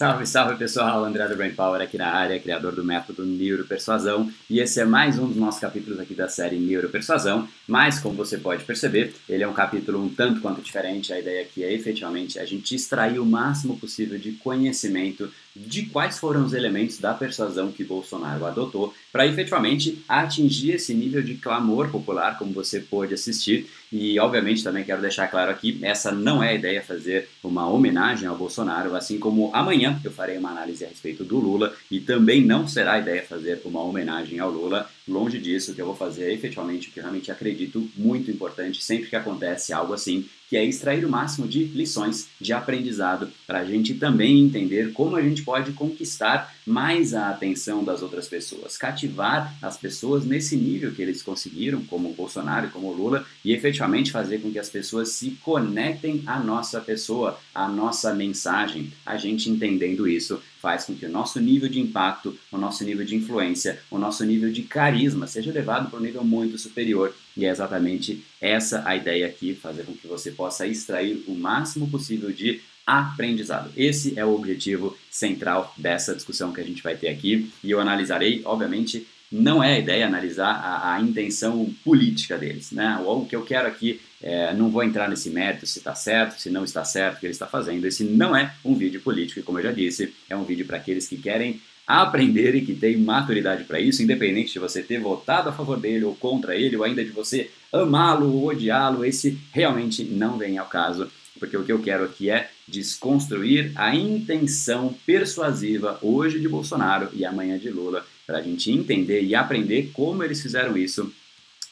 Salve, salve pessoal, André do Brain Power aqui na área, criador do método Neuropersuasão, e esse é mais um dos nossos capítulos aqui da série Neuropersuasão, mas como você pode perceber, ele é um capítulo um tanto quanto diferente, a ideia aqui é efetivamente a gente extrair o máximo possível de conhecimento de quais foram os elementos da persuasão que Bolsonaro adotou para efetivamente atingir esse nível de clamor popular, como você pôde assistir. E, obviamente, também quero deixar claro aqui: essa não é a ideia fazer uma homenagem ao Bolsonaro, assim como amanhã eu farei uma análise a respeito do Lula, e também não será a ideia fazer uma homenagem ao Lula. Longe disso, que eu vou fazer é efetivamente o que eu realmente acredito muito importante sempre que acontece algo assim, que é extrair o máximo de lições de aprendizado para a gente também entender como a gente pode conquistar mais a atenção das outras pessoas, cativar as pessoas nesse nível que eles conseguiram, como o Bolsonaro e como o Lula, e efetivamente fazer com que as pessoas se conectem à nossa pessoa, à nossa mensagem. A gente entendendo isso faz com que o nosso nível de impacto, o nosso nível de influência, o nosso nível de carisma seja levado para um nível muito superior. E é exatamente essa a ideia aqui, fazer com que você possa extrair o máximo possível de aprendizado. Esse é o objetivo central dessa discussão que a gente vai ter aqui e eu analisarei, obviamente, não é a ideia analisar a, a intenção política deles, né? O, que eu quero aqui, é, não vou entrar nesse mérito se está certo, se não está certo o que ele está fazendo. Esse não é um vídeo político, e como eu já disse, é um vídeo para aqueles que querem aprender e que têm maturidade para isso, independente de você ter votado a favor dele ou contra ele, ou ainda de você amá-lo ou odiá-lo, esse realmente não vem ao caso, porque o que eu quero aqui é desconstruir a intenção persuasiva hoje de Bolsonaro e amanhã de Lula, para a gente entender e aprender como eles fizeram isso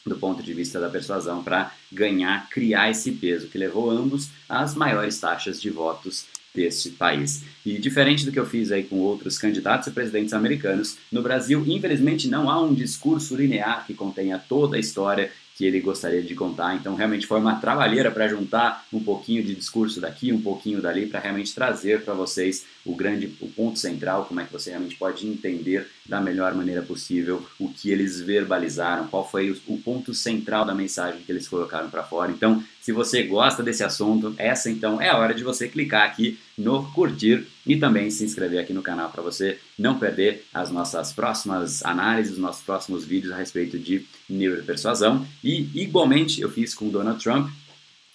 do ponto de vista da persuasão para ganhar, criar esse peso que levou ambos às maiores taxas de votos deste país. E diferente do que eu fiz aí com outros candidatos a presidentes americanos, no Brasil, infelizmente, não há um discurso linear que contenha toda a história que ele gostaria de contar. Então, realmente foi uma trabalheira para juntar um pouquinho de discurso daqui, um pouquinho dali, para realmente trazer para vocês o grande, o ponto central, como é que você realmente pode entender da melhor maneira possível o que eles verbalizaram, qual foi o, o ponto central da mensagem que eles colocaram para fora. Então, se você gosta desse assunto, essa então é a hora de você clicar aqui no curtir e também se inscrever aqui no canal para você não perder as nossas próximas análises, os nossos próximos vídeos a respeito de neuropersuasão. E igualmente eu fiz com Donald Trump,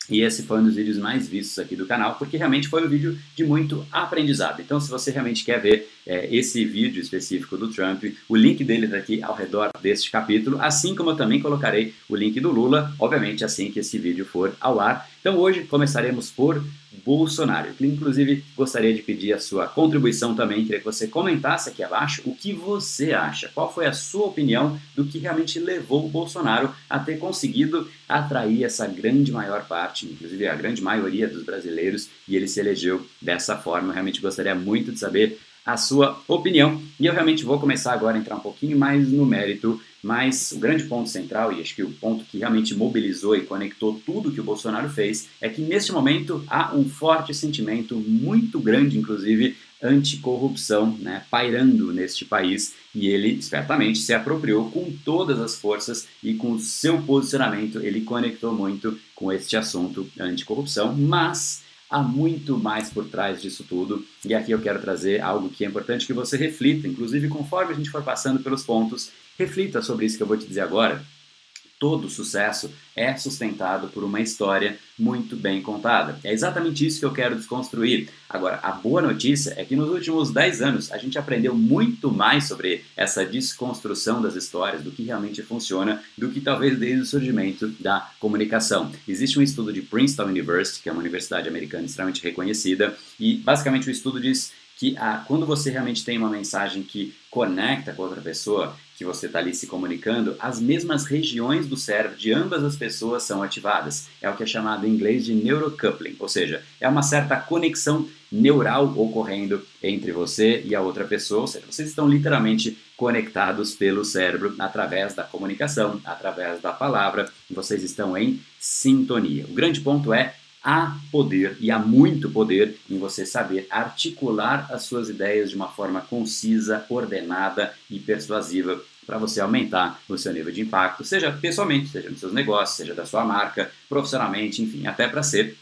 e esse foi um dos vídeos mais vistos aqui do canal, porque realmente foi um vídeo de muito aprendizado. Então, se você realmente quer ver é, esse vídeo específico do Trump, o link dele está aqui ao redor deste capítulo, assim como eu também colocarei o link do Lula, obviamente assim que esse vídeo for ao ar. Então, hoje começaremos por Bolsonaro. Inclusive, gostaria de pedir a sua contribuição também, queria que você comentasse aqui abaixo o que você acha, qual foi a sua opinião do que realmente levou o Bolsonaro a ter conseguido atrair essa grande maior parte, inclusive a grande maioria dos brasileiros, e ele se elegeu dessa forma. Eu realmente gostaria muito de saber a sua opinião. E eu realmente vou começar agora a entrar um pouquinho mais no mérito, mas o grande ponto central, e acho que o ponto que realmente mobilizou e conectou tudo que o Bolsonaro fez, é que neste momento há um forte sentimento, muito grande inclusive, anticorrupção né, pairando neste país. E ele certamente se apropriou com todas as forças e com o seu posicionamento. Ele conectou muito com este assunto anticorrupção, mas há muito mais por trás disso tudo. E aqui eu quero trazer algo que é importante que você reflita, inclusive conforme a gente for passando pelos pontos, reflita sobre isso que eu vou te dizer agora todo sucesso é sustentado por uma história muito bem contada. É exatamente isso que eu quero desconstruir. Agora, a boa notícia é que nos últimos 10 anos a gente aprendeu muito mais sobre essa desconstrução das histórias, do que realmente funciona, do que talvez desde o surgimento da comunicação. Existe um estudo de Princeton University, que é uma universidade americana extremamente reconhecida, e basicamente o estudo diz que ah, quando você realmente tem uma mensagem que conecta com outra pessoa, que você está ali se comunicando, as mesmas regiões do cérebro de ambas as pessoas são ativadas. É o que é chamado em inglês de neurocoupling, ou seja, é uma certa conexão neural ocorrendo entre você e a outra pessoa, ou seja, vocês estão literalmente conectados pelo cérebro através da comunicação, através da palavra, vocês estão em sintonia. O grande ponto é há poder e há muito poder em você saber articular as suas ideias de uma forma concisa, ordenada e persuasiva para você aumentar o seu nível de impacto, seja pessoalmente, seja nos seus negócios, seja da sua marca, profissionalmente, enfim, até para ser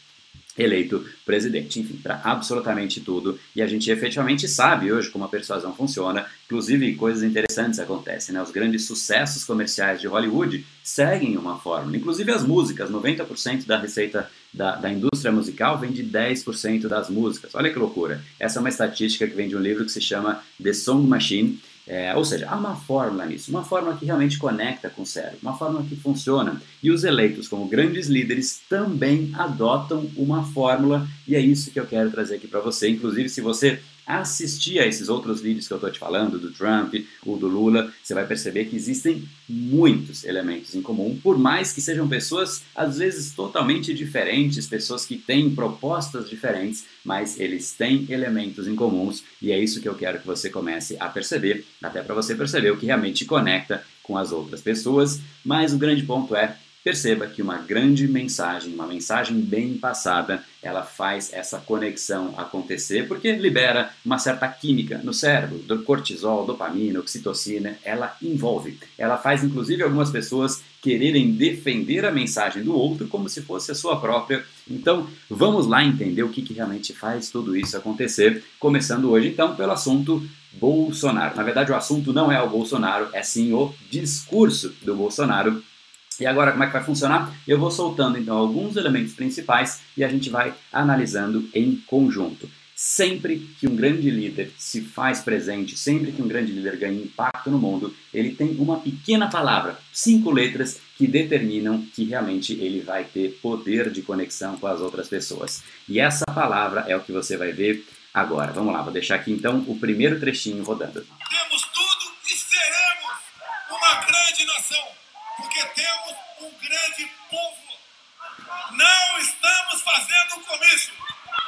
eleito presidente, enfim, para absolutamente tudo. E a gente efetivamente sabe hoje como a persuasão funciona, inclusive coisas interessantes acontecem, né? Os grandes sucessos comerciais de Hollywood seguem uma fórmula, inclusive as músicas, 90% da receita da, da indústria musical vem de 10% das músicas. Olha que loucura! Essa é uma estatística que vem de um livro que se chama The Song Machine, é, ou seja, há uma fórmula nisso, uma fórmula que realmente conecta com o cérebro, uma fórmula que funciona. E os eleitos como grandes líderes também adotam uma fórmula, e é isso que eu quero trazer aqui para você. Inclusive, se você assistir a esses outros vídeos que eu estou te falando, do Trump, o do Lula, você vai perceber que existem muitos elementos em comum, por mais que sejam pessoas às vezes totalmente diferentes, pessoas que têm propostas diferentes, mas eles têm elementos em comuns e é isso que eu quero que você comece a perceber, até para você perceber o que realmente conecta com as outras pessoas. Mas o grande ponto é Perceba que uma grande mensagem, uma mensagem bem passada, ela faz essa conexão acontecer porque libera uma certa química no cérebro, do cortisol, dopamina, oxitocina, ela envolve. Ela faz inclusive algumas pessoas quererem defender a mensagem do outro como se fosse a sua própria. Então, vamos lá entender o que, que realmente faz tudo isso acontecer, começando hoje então pelo assunto Bolsonaro. Na verdade, o assunto não é o Bolsonaro, é sim o discurso do Bolsonaro e agora como é que vai funcionar? Eu vou soltando então alguns elementos principais e a gente vai analisando em conjunto. Sempre que um grande líder se faz presente, sempre que um grande líder ganha impacto no mundo, ele tem uma pequena palavra, cinco letras, que determinam que realmente ele vai ter poder de conexão com as outras pessoas. E essa palavra é o que você vai ver agora. Vamos lá, vou deixar aqui então o primeiro trechinho rodando. Temos tudo e seremos uma grande nação, porque temos grande povo. Não estamos fazendo comício.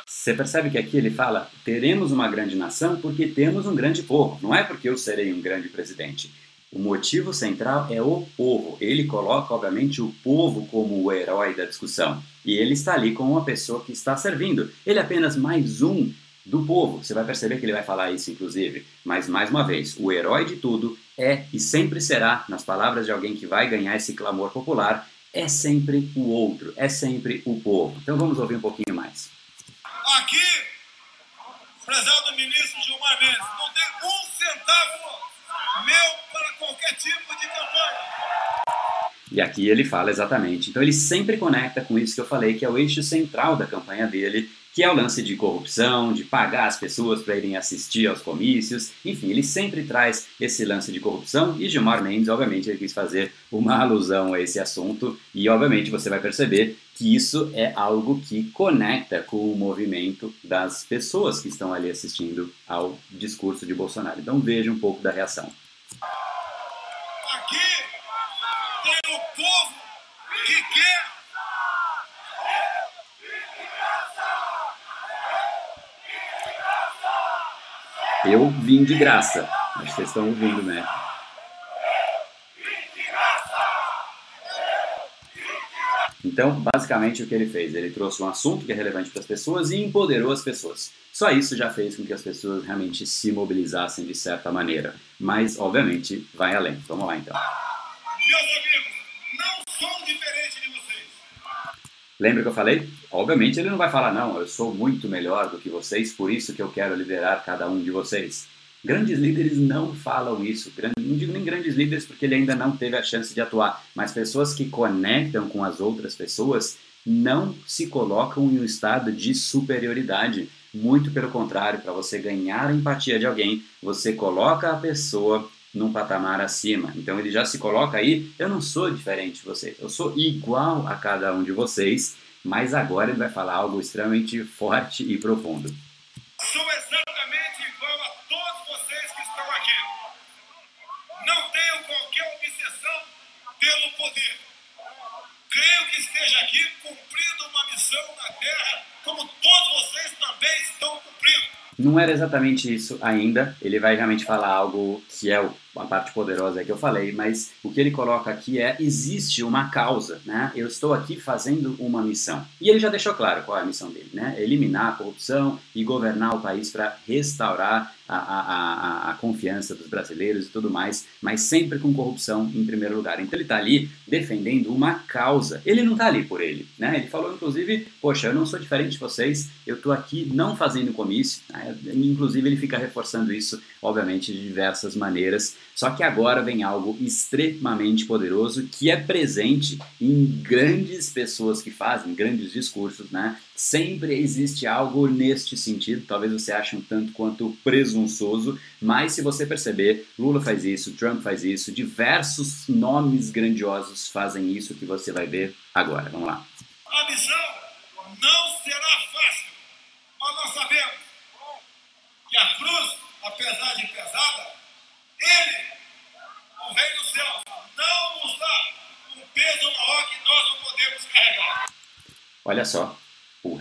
Você percebe que aqui ele fala: teremos uma grande nação porque temos um grande povo. Não é porque eu serei um grande presidente. O motivo central é o povo. Ele coloca, obviamente, o povo como o herói da discussão. E ele está ali como uma pessoa que está servindo. Ele é apenas mais um do povo. Você vai perceber que ele vai falar isso, inclusive. Mas, mais uma vez, o herói de tudo é e sempre será, nas palavras de alguém que vai ganhar esse clamor popular, é sempre o outro, é sempre o povo. Então vamos ouvir um pouquinho mais. Aqui, prezado ministro Gilmar Mendes, não tem um centavo meu para qualquer tipo de campanha. E aqui ele fala exatamente. Então ele sempre conecta com isso que eu falei, que é o eixo central da campanha dele, que é o lance de corrupção, de pagar as pessoas para irem assistir aos comícios, enfim, ele sempre traz esse lance de corrupção e Gilmar Mendes, obviamente, ele quis fazer uma alusão a esse assunto e, obviamente, você vai perceber que isso é algo que conecta com o movimento das pessoas que estão ali assistindo ao discurso de Bolsonaro. Então veja um pouco da reação. Aqui povo que quer Eu vim de graça. Que vocês estão ouvindo, né? Então, basicamente, o que ele fez? Ele trouxe um assunto que é relevante para as pessoas e empoderou as pessoas. Só isso já fez com que as pessoas realmente se mobilizassem de certa maneira. Mas, obviamente, vai além. Vamos lá, então. Meus amigos, não sou diferente de vocês. Lembra que eu falei? Obviamente ele não vai falar, não, eu sou muito melhor do que vocês, por isso que eu quero liderar cada um de vocês. Grandes líderes não falam isso. Não digo nem grandes líderes porque ele ainda não teve a chance de atuar, mas pessoas que conectam com as outras pessoas não se colocam em um estado de superioridade. Muito pelo contrário, para você ganhar a empatia de alguém, você coloca a pessoa num patamar acima. Então ele já se coloca aí, eu não sou diferente de vocês, eu sou igual a cada um de vocês, mas agora ele vai falar algo extremamente forte e profundo. Sou exatamente igual a todos vocês que estão aqui. Não tenho qualquer obsessão pelo poder. Creio que esteja aqui cumprindo uma missão na Terra, como todos vocês também estão cumprindo. Não era exatamente isso ainda. Ele vai realmente falar algo que é o a parte poderosa é que eu falei, mas o que ele coloca aqui é existe uma causa, né? Eu estou aqui fazendo uma missão. E ele já deixou claro qual é a missão dele, né? Eliminar a corrupção e governar o país para restaurar a, a, a, confiança dos brasileiros e tudo mais, mas sempre com corrupção em primeiro lugar. Então ele está ali defendendo uma causa. Ele não está ali por ele, né? Ele falou inclusive, poxa, eu não sou diferente de vocês, eu estou aqui não fazendo comício. Né? Inclusive ele fica reforçando isso, obviamente, de diversas maneiras. Só que agora vem algo extremamente poderoso que é presente em grandes pessoas que fazem grandes discursos, né? Sempre existe algo neste sentido, talvez você ache um tanto quanto presunçoso, mas se você perceber, Lula faz isso, Trump faz isso, diversos nomes grandiosos fazem isso que você vai ver agora. Vamos lá. A missão não será fácil, mas nós sabemos que a cruz, apesar de pesada, ele, o Rei dos Céus, não nos dá um peso maior que nós não podemos carregar. Olha só,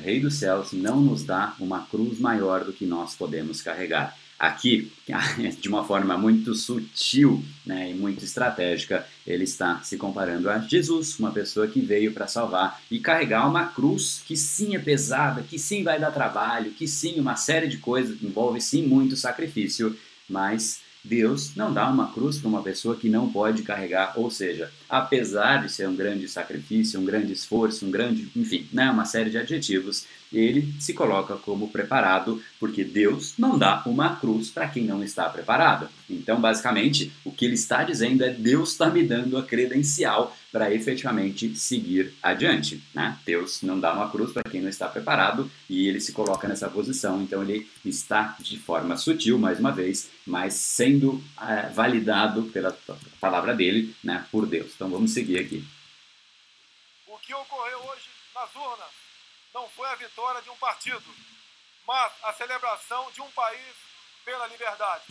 Rei dos Céus não nos dá uma cruz maior do que nós podemos carregar. Aqui, de uma forma muito sutil né, e muito estratégica, ele está se comparando a Jesus, uma pessoa que veio para salvar e carregar uma cruz que sim é pesada, que sim vai dar trabalho, que sim uma série de coisas, envolve sim muito sacrifício, mas Deus não dá uma cruz para uma pessoa que não pode carregar, ou seja, apesar de ser um grande sacrifício, um grande esforço, um grande, enfim, né, uma série de adjetivos, ele se coloca como preparado, porque Deus não dá uma cruz para quem não está preparado. Então, basicamente, o que ele está dizendo é Deus está me dando a credencial para efetivamente seguir adiante. Né? Deus não dá uma cruz para quem não está preparado e ele se coloca nessa posição. Então, ele está de forma sutil, mais uma vez, mas sendo é, validado pela palavra dele, né, por Deus. Então, vamos seguir aqui. O que ocorreu hoje nas urnas não foi a vitória de um partido, mas a celebração de um país pela liberdade.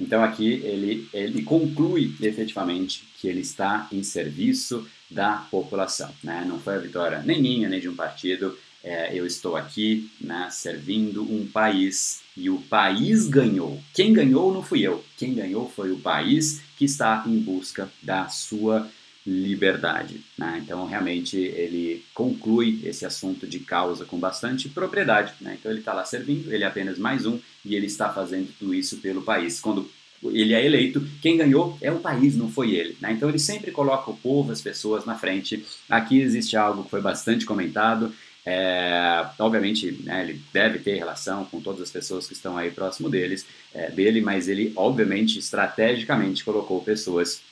Então aqui ele, ele conclui efetivamente que ele está em serviço da população. Né? Não foi a vitória nem minha, nem de um partido. É, eu estou aqui né, servindo um país e o país ganhou. Quem ganhou não fui eu. Quem ganhou foi o país que está em busca da sua liberdade. Né? Então, realmente, ele conclui esse assunto de causa com bastante propriedade. Né? Então, ele está lá servindo, ele é apenas mais um e ele está fazendo tudo isso pelo país. Quando ele é eleito, quem ganhou é o país, não foi ele. Né? Então, ele sempre coloca o povo, as pessoas na frente. Aqui existe algo que foi bastante comentado. É, obviamente, né, ele deve ter relação com todas as pessoas que estão aí próximo deles, é, dele, mas ele, obviamente, estrategicamente colocou pessoas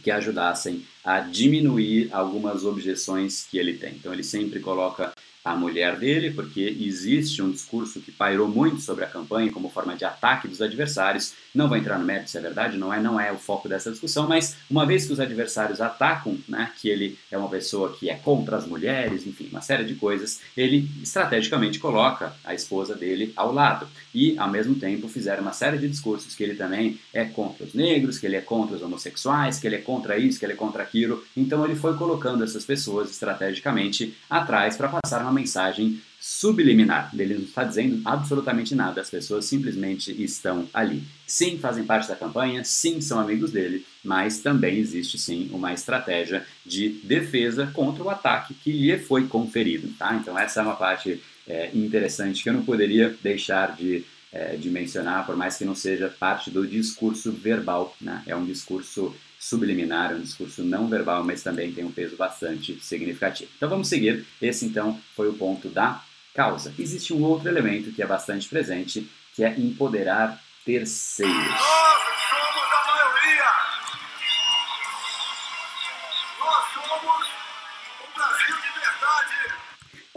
que ajudassem a diminuir algumas objeções que ele tem. Então ele sempre coloca a mulher dele, porque existe um discurso que pairou muito sobre a campanha como forma de ataque dos adversários. Não vou entrar no mérito se é verdade, não é, não é o foco dessa discussão, mas uma vez que os adversários atacam, né, que ele é uma pessoa que é contra as mulheres, enfim, uma série de coisas, ele estrategicamente coloca a esposa dele ao lado. E, ao mesmo tempo, fizeram uma série de discursos que ele também é contra os negros, que ele é contra os homossexuais, que ele é contra isso, que ele é contra aquilo. Então ele foi colocando essas pessoas estrategicamente atrás para passar uma mensagem subliminar. Ele não está dizendo absolutamente nada, as pessoas simplesmente estão ali. Sim, fazem parte da campanha, sim, são amigos dele, mas também existe sim uma estratégia de defesa contra o ataque que lhe foi conferido. Tá? Então, essa é uma parte é, interessante que eu não poderia deixar de, é, de mencionar, por mais que não seja parte do discurso verbal. Né? É um discurso subliminar, um discurso não verbal, mas também tem um peso bastante significativo. Então vamos seguir. Esse então foi o ponto da causa. Existe um outro elemento que é bastante presente, que é empoderar terceiros.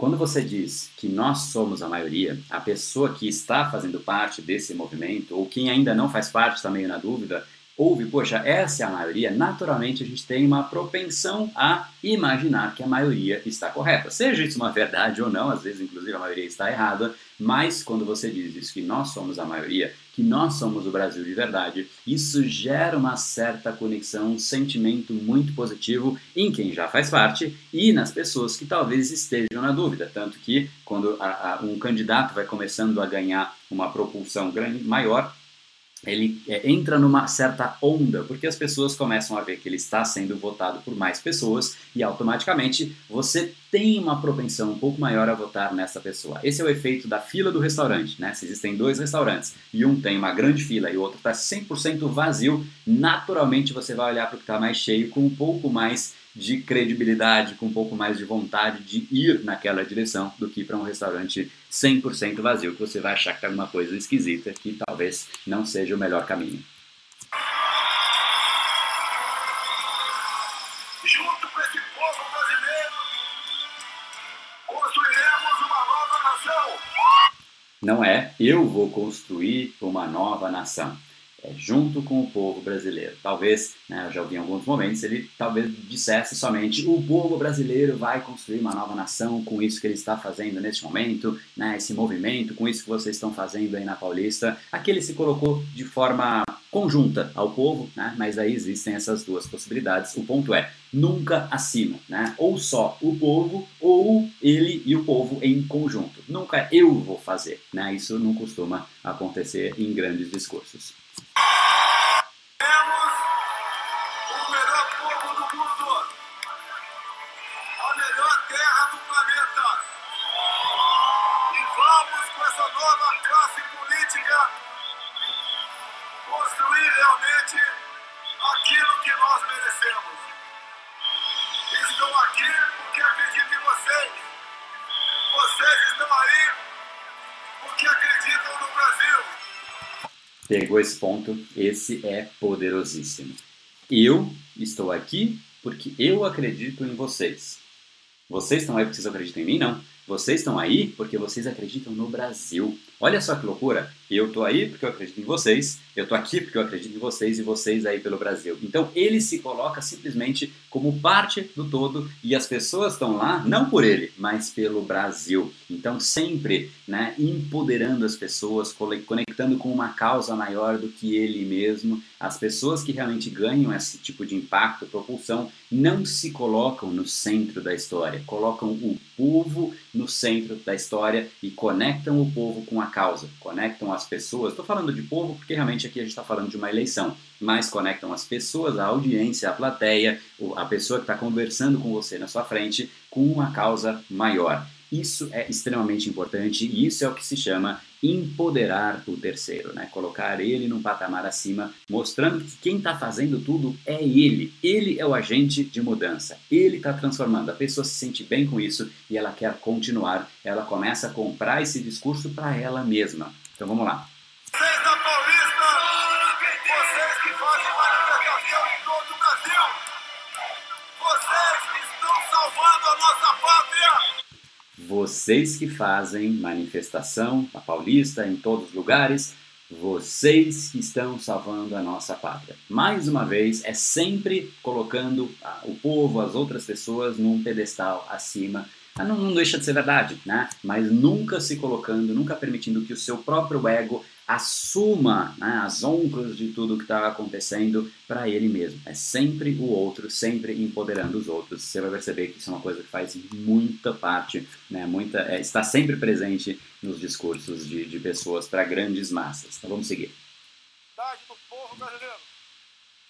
Quando você diz que nós somos a maioria, a pessoa que está fazendo parte desse movimento, ou quem ainda não faz parte, está meio na dúvida, ouve, poxa, essa é a maioria, naturalmente a gente tem uma propensão a imaginar que a maioria está correta. Seja isso uma verdade ou não, às vezes inclusive a maioria está errada, mas quando você diz isso, que nós somos a maioria, que nós somos o Brasil de verdade, isso gera uma certa conexão, um sentimento muito positivo em quem já faz parte e nas pessoas que talvez estejam na dúvida. Tanto que quando a, a, um candidato vai começando a ganhar uma propulsão grande, maior, ele é, entra numa certa onda, porque as pessoas começam a ver que ele está sendo votado por mais pessoas e automaticamente você tem uma propensão um pouco maior a votar nessa pessoa. Esse é o efeito da fila do restaurante, né? Se existem dois restaurantes e um tem uma grande fila e o outro está 100% vazio, naturalmente você vai olhar para o que está mais cheio com um pouco mais de credibilidade, com um pouco mais de vontade de ir naquela direção do que para um restaurante 100% vazio, que você vai achar que tem alguma coisa esquisita que talvez não seja o melhor caminho. Junto com esse povo brasileiro, construiremos uma nova nação. Não é eu vou construir uma nova nação junto com o povo brasileiro. Talvez, né, eu já ouvi em alguns momentos, ele talvez dissesse somente o povo brasileiro vai construir uma nova nação com isso que ele está fazendo neste momento, né, esse movimento, com isso que vocês estão fazendo aí na Paulista. Aqui ele se colocou de forma conjunta ao povo, né, mas aí existem essas duas possibilidades. O ponto é, nunca acima, né, ou só o povo ou ele e o povo em conjunto. Nunca eu vou fazer, né, isso não costuma acontecer em grandes discursos. Aquilo que nós merecemos. Estou aqui porque acredito em vocês. Vocês estão aí porque acreditam no Brasil. Pegou esse ponto, esse é poderosíssimo. Eu estou aqui porque eu acredito em vocês. Vocês estão aí porque vocês acreditam em mim? Não. Vocês estão aí porque vocês acreditam no Brasil. Olha só que loucura. Eu tô aí porque eu acredito em vocês, eu tô aqui porque eu acredito em vocês e vocês aí pelo Brasil. Então ele se coloca simplesmente como parte do todo e as pessoas estão lá não por ele, mas pelo Brasil. Então sempre, né, empoderando as pessoas, conectando com uma causa maior do que ele mesmo. As pessoas que realmente ganham esse tipo de impacto, propulsão, não se colocam no centro da história, colocam o povo no centro da história e conectam o povo com a causa, conectam as pessoas. Estou falando de povo porque realmente aqui a gente está falando de uma eleição, mas conectam as pessoas, a audiência, a plateia, a pessoa que está conversando com você na sua frente com uma causa maior. Isso é extremamente importante e isso é o que se chama empoderar o terceiro, né? Colocar ele num patamar acima, mostrando que quem está fazendo tudo é ele. Ele é o agente de mudança. Ele está transformando. A pessoa se sente bem com isso e ela quer continuar. Ela começa a comprar esse discurso para ela mesma. Então vamos lá. Vocês Vocês que fazem manifestação na Paulista, em todos os lugares, vocês que estão salvando a nossa pátria. Mais uma vez, é sempre colocando o povo, as outras pessoas, num pedestal acima ah, não, não deixa de ser verdade, né? Mas nunca se colocando, nunca permitindo que o seu próprio ego assuma né, as honras de tudo que está acontecendo para ele mesmo. É sempre o outro, sempre empoderando os outros. Você vai perceber que isso é uma coisa que faz muita parte, né, muita, é, está sempre presente nos discursos de, de pessoas para grandes massas. Então vamos seguir. do povo brasileiro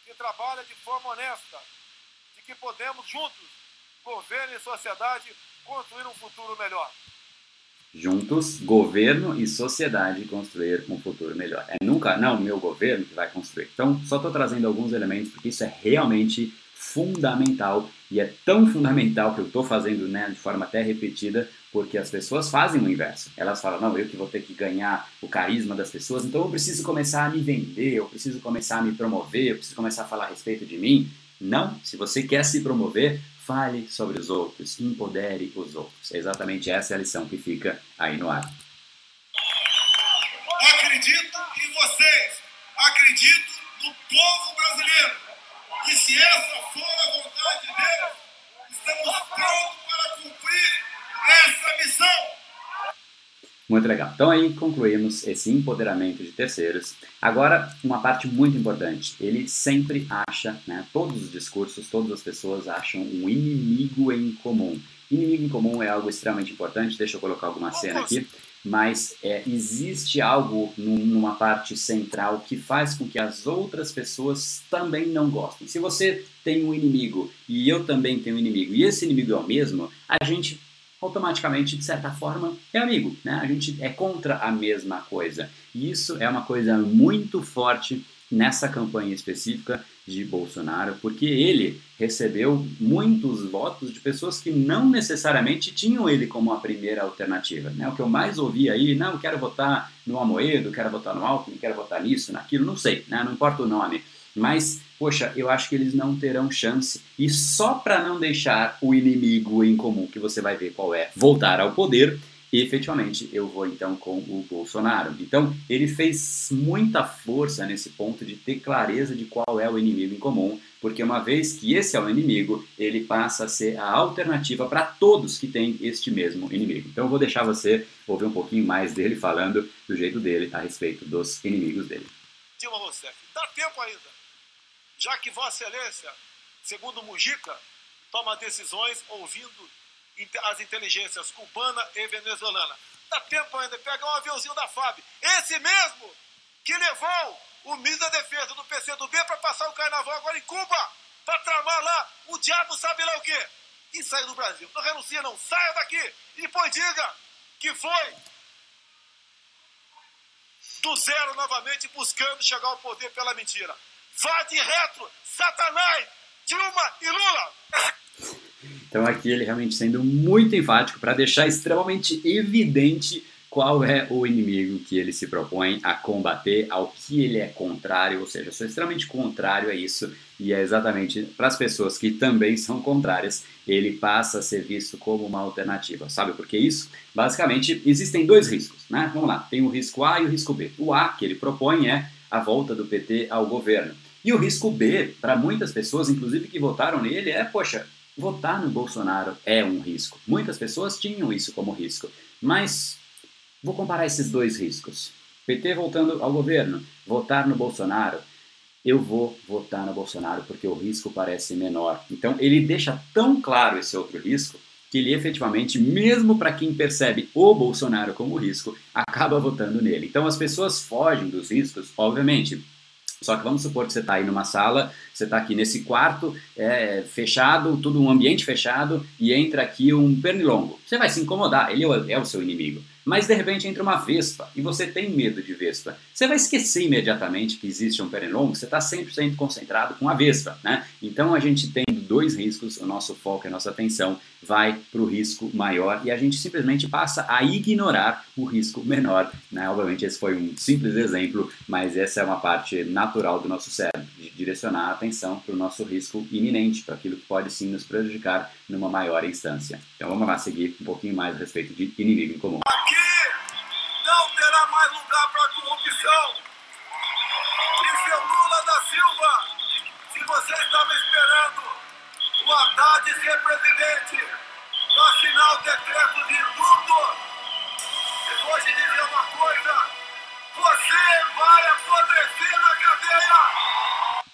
que trabalha de forma honesta, de que podemos juntos, governo e sociedade, construir um futuro melhor. Juntos, governo e sociedade construir um futuro melhor. É nunca, não, meu governo que vai construir. Então, só estou trazendo alguns elementos porque isso é realmente fundamental e é tão fundamental que eu estou fazendo né, de forma até repetida porque as pessoas fazem o inverso. Elas falam, não, eu que vou ter que ganhar o carisma das pessoas, então eu preciso começar a me vender, eu preciso começar a me promover, eu preciso começar a falar a respeito de mim. Não, se você quer se promover, Fale sobre os outros, empodere os outros. É exatamente essa a lição que fica aí no ar. Acredito em vocês, acredito no povo brasileiro. E se essa for a vontade de Deus, estamos prontos para cumprir essa missão. Muito legal. Então aí concluímos esse empoderamento de terceiros. Agora, uma parte muito importante. Ele sempre acha, né, todos os discursos, todas as pessoas acham um inimigo em comum. Inimigo em comum é algo extremamente importante. Deixa eu colocar alguma cena aqui. mas é, existe algo numa parte central que faz com que as outras pessoas também não gostem. Se você tem um inimigo e eu também tenho um inimigo e esse inimigo é o mesmo, a gente automaticamente, de certa forma, é amigo, né? A gente é contra a mesma coisa. E isso é uma coisa muito forte nessa campanha específica de Bolsonaro, porque ele recebeu muitos votos de pessoas que não necessariamente tinham ele como a primeira alternativa. Né? O que eu mais ouvi aí, não, quero votar no Amoedo, quero votar no Alckmin, quero votar nisso, naquilo, não sei, né? não importa o nome. Mas, poxa, eu acho que eles não terão chance. E só para não deixar o inimigo em comum, que você vai ver qual é, voltar ao poder, e efetivamente eu vou então com o Bolsonaro. Então ele fez muita força nesse ponto de ter clareza de qual é o inimigo em comum, porque uma vez que esse é o inimigo, ele passa a ser a alternativa para todos que têm este mesmo inimigo. Então eu vou deixar você ouvir um pouquinho mais dele falando do jeito dele a respeito dos inimigos dele. Dilma Rousseff, dá tempo ainda. Já que Vossa Excelência, segundo Mujica, toma decisões ouvindo as inteligências cubana e venezuelana. Dá tempo ainda de pegar um aviãozinho da FAB. Esse mesmo que levou o ministro da Defesa do PCdoB para passar o carnaval agora em Cuba, para tramar lá o diabo sabe lá o quê. E sair do Brasil. Não renuncia, não. Saia daqui. E depois diga que foi do zero novamente buscando chegar ao poder pela mentira. Vá de retro, Satanás, Dilma e Lula. Então aqui ele realmente sendo muito enfático para deixar extremamente evidente qual é o inimigo que ele se propõe a combater, ao que ele é contrário, ou seja, sou extremamente contrário a isso, e é exatamente para as pessoas que também são contrárias, ele passa a ser visto como uma alternativa. Sabe por que isso? Basicamente, existem dois riscos, né? Vamos lá, tem o risco A e o risco B. O A que ele propõe é a volta do PT ao governo. E o risco B, para muitas pessoas, inclusive que votaram nele, é, poxa, votar no Bolsonaro é um risco. Muitas pessoas tinham isso como risco. Mas vou comparar esses dois riscos. PT voltando ao governo, votar no Bolsonaro. Eu vou votar no Bolsonaro porque o risco parece menor. Então ele deixa tão claro esse outro risco que ele efetivamente, mesmo para quem percebe o Bolsonaro como risco, acaba votando nele. Então as pessoas fogem dos riscos, obviamente. Só que vamos supor que você está aí numa sala, você está aqui nesse quarto é, fechado, tudo um ambiente fechado, e entra aqui um pernilongo. Você vai se incomodar, ele é o seu inimigo. Mas de repente entra uma vespa e você tem medo de vespa. Você vai esquecer imediatamente que existe um pernilongo, você está 100% concentrado com a vespa. Né? Então a gente tem dois riscos, o nosso foco a nossa atenção vai para o risco maior e a gente simplesmente passa a ignorar o risco menor. Né? Obviamente, esse foi um simples exemplo, mas essa é uma parte natural do nosso cérebro, de direcionar a atenção para o nosso risco iminente, para aquilo que pode sim nos prejudicar numa maior instância. Então vamos lá seguir um pouquinho mais a respeito de inimigo em comum. Não terá mais lugar para corrupção. E Lula da Silva, se você estava esperando o Haddad ser presidente, para assinar o decreto de luto. E vou te dizer uma coisa: você vai apodrecer na cadeia!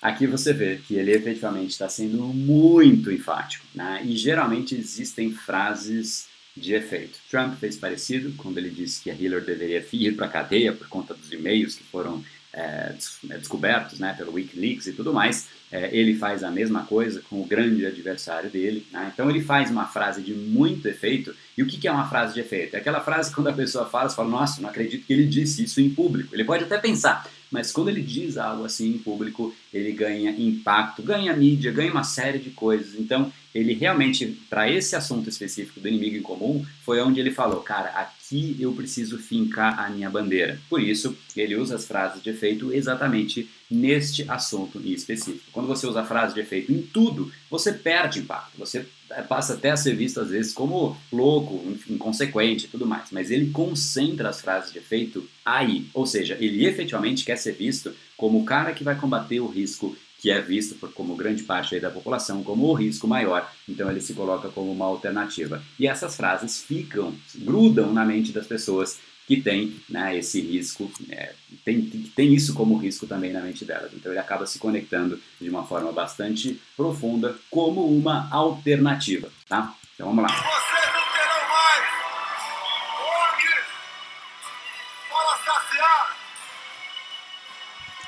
Aqui você vê que ele efetivamente está sendo muito enfático, né? e geralmente existem frases de efeito. Trump fez parecido quando ele disse que a Hillary deveria ir para a cadeia por conta dos e-mails que foram é, descobertos né, pelo Wikileaks e tudo mais é, ele faz a mesma coisa com o grande adversário dele. Né? Então ele faz uma frase de muito efeito. E o que, que é uma frase de efeito? É aquela frase que quando a pessoa fala, você fala, nossa, não acredito que ele disse isso em público. Ele pode até pensar, mas quando ele diz algo assim em público, ele ganha impacto, ganha mídia, ganha uma série de coisas. Então ele realmente, para esse assunto específico do inimigo em comum, foi onde ele falou, cara, aqui eu preciso fincar a minha bandeira. Por isso, ele usa as frases de efeito exatamente neste assunto em específico. Quando você usa a frase de efeito em tudo, você perde impacto. Você passa até a ser visto às vezes como louco, inconsequente e tudo mais. Mas ele concentra as frases de efeito aí. Ou seja, ele efetivamente quer ser visto como o cara que vai combater o risco que é visto por, como grande parte da população como o risco maior, então ele se coloca como uma alternativa. E essas frases ficam, grudam na mente das pessoas que tem né, esse risco, é, tem, tem isso como risco também na mente delas. Então ele acaba se conectando de uma forma bastante profunda como uma alternativa, tá? Então vamos lá.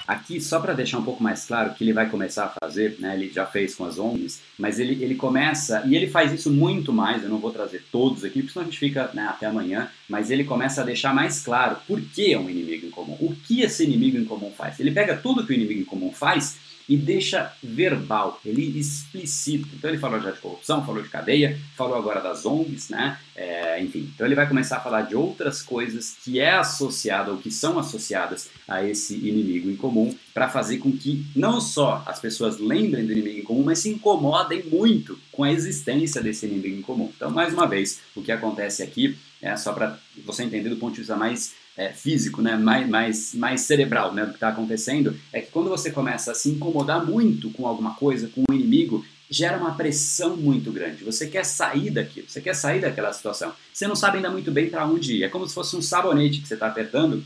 Aqui, só para deixar um pouco mais claro que ele vai começar a fazer, né, ele já fez com as ONGs, mas ele, ele começa, e ele faz isso muito mais, eu não vou trazer todos aqui, porque senão a gente fica né, até amanhã, mas ele começa a deixar mais claro por que é um inimigo em comum, o que esse inimigo em comum faz. Ele pega tudo que o inimigo em comum faz e deixa verbal, ele explicita. Então ele falou já de corrupção, falou de cadeia, falou agora das ONGs, né? É, enfim, então ele vai começar a falar de outras coisas que é associada ou que são associadas a esse inimigo em comum para fazer com que não só as pessoas lembrem do inimigo em comum, mas se incomodem muito com a existência desse inimigo em comum. Então, mais uma vez, o que acontece aqui é só para você entender do ponto de vista mais é, físico, né, mais, mais, mais cerebral né, do que está acontecendo, é que quando você começa a se incomodar muito com alguma coisa, com um inimigo, gera uma pressão muito grande. Você quer sair daquilo, você quer sair daquela situação. Você não sabe ainda muito bem para onde ir. É como se fosse um sabonete que você está apertando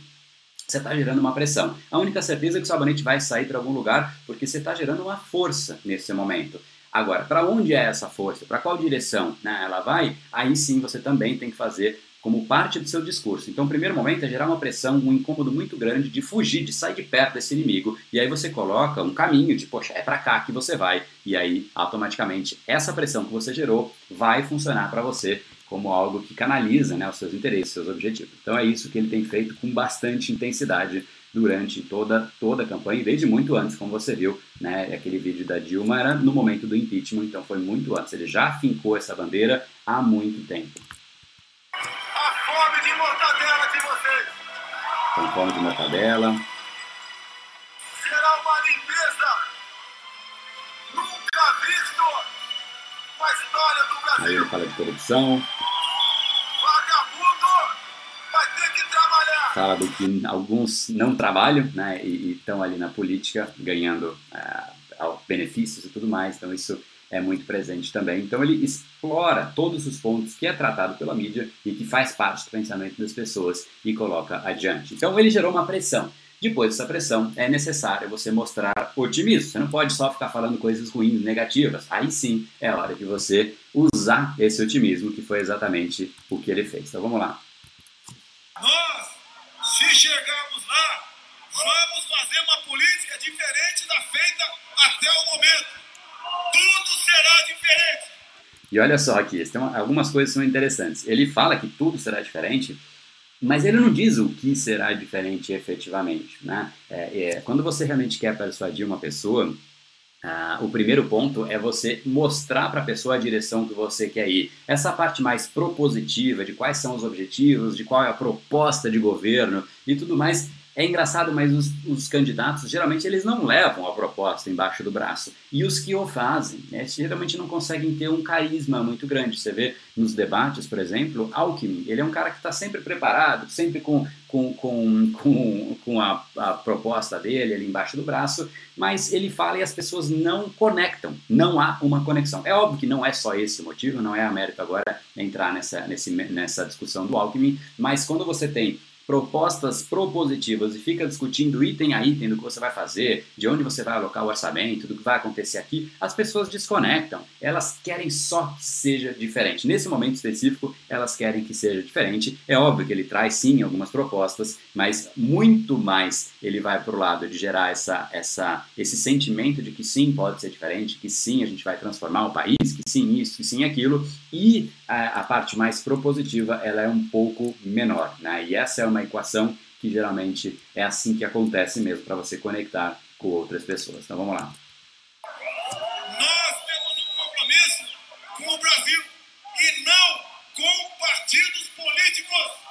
você está gerando uma pressão. A única certeza é que o sabonete vai sair para algum lugar porque você está gerando uma força nesse momento. Agora, para onde é essa força? Para qual direção né, ela vai? Aí sim você também tem que fazer como parte do seu discurso. Então, o primeiro momento é gerar uma pressão, um incômodo muito grande de fugir, de sair de perto desse inimigo, e aí você coloca um caminho de, poxa, é para cá que você vai, e aí automaticamente essa pressão que você gerou vai funcionar para você como algo que canaliza né, os seus interesses, seus objetivos. Então é isso que ele tem feito com bastante intensidade durante toda, toda a campanha, desde muito antes, como você viu, né, aquele vídeo da Dilma era no momento do impeachment, então foi muito antes, ele já fincou essa bandeira há muito tempo. Com fome de mortadela. Será uma limpeza nunca visto na história do Brasil. Aí ele fala de corrupção. Vagabundo vai ter que trabalhar. Fala do que alguns não trabalham, né, e estão ali na política ganhando uh, benefícios e tudo mais. Então isso é muito presente também. Então ele explora todos os pontos que é tratado pela mídia e que faz parte do pensamento das pessoas e coloca adiante. Então ele gerou uma pressão. Depois dessa pressão, é necessário você mostrar otimismo. Você não pode só ficar falando coisas ruins, negativas. Aí sim é hora de você usar esse otimismo, que foi exatamente o que ele fez. Então vamos lá. Nós, se chegarmos lá, vamos fazer uma política diferente da feita até o momento tudo será diferente. E olha só aqui, tem algumas coisas são interessantes. Ele fala que tudo será diferente, mas ele não diz o que será diferente efetivamente. Né? É, é, quando você realmente quer persuadir uma pessoa, ah, o primeiro ponto é você mostrar para a pessoa a direção que você quer ir. Essa parte mais propositiva de quais são os objetivos, de qual é a proposta de governo e tudo mais, é engraçado, mas os, os, candidatos geralmente eles não levam a proposta embaixo do braço. E os que o fazem, né, geralmente não conseguem ter um carisma muito grande. Você vê nos debates, por exemplo, Alckmin, ele é um cara que está sempre preparado, sempre com, com, com, com, com a, a, proposta dele ali embaixo do braço, mas ele fala e as pessoas não conectam, não há uma conexão. É óbvio que não é só esse o motivo, não é a mérito agora entrar nessa, nesse, nessa discussão do Alckmin, mas quando você tem propostas propositivas e fica discutindo item a item do que você vai fazer, de onde você vai alocar o orçamento, do que vai acontecer aqui, as pessoas desconectam. Elas querem só que seja diferente. Nesse momento específico, elas querem que seja diferente. É óbvio que ele traz sim algumas propostas, mas muito mais ele vai para o lado de gerar essa, essa, esse sentimento de que sim, pode ser diferente, que sim, a gente vai transformar o país, que sim isso, que sim aquilo, e a, a parte mais propositiva ela é um pouco menor. Né? E essa é uma equação que geralmente é assim que acontece mesmo para você conectar com outras pessoas. Então vamos lá. Nós temos um compromisso com o Brasil e não com partidos políticos.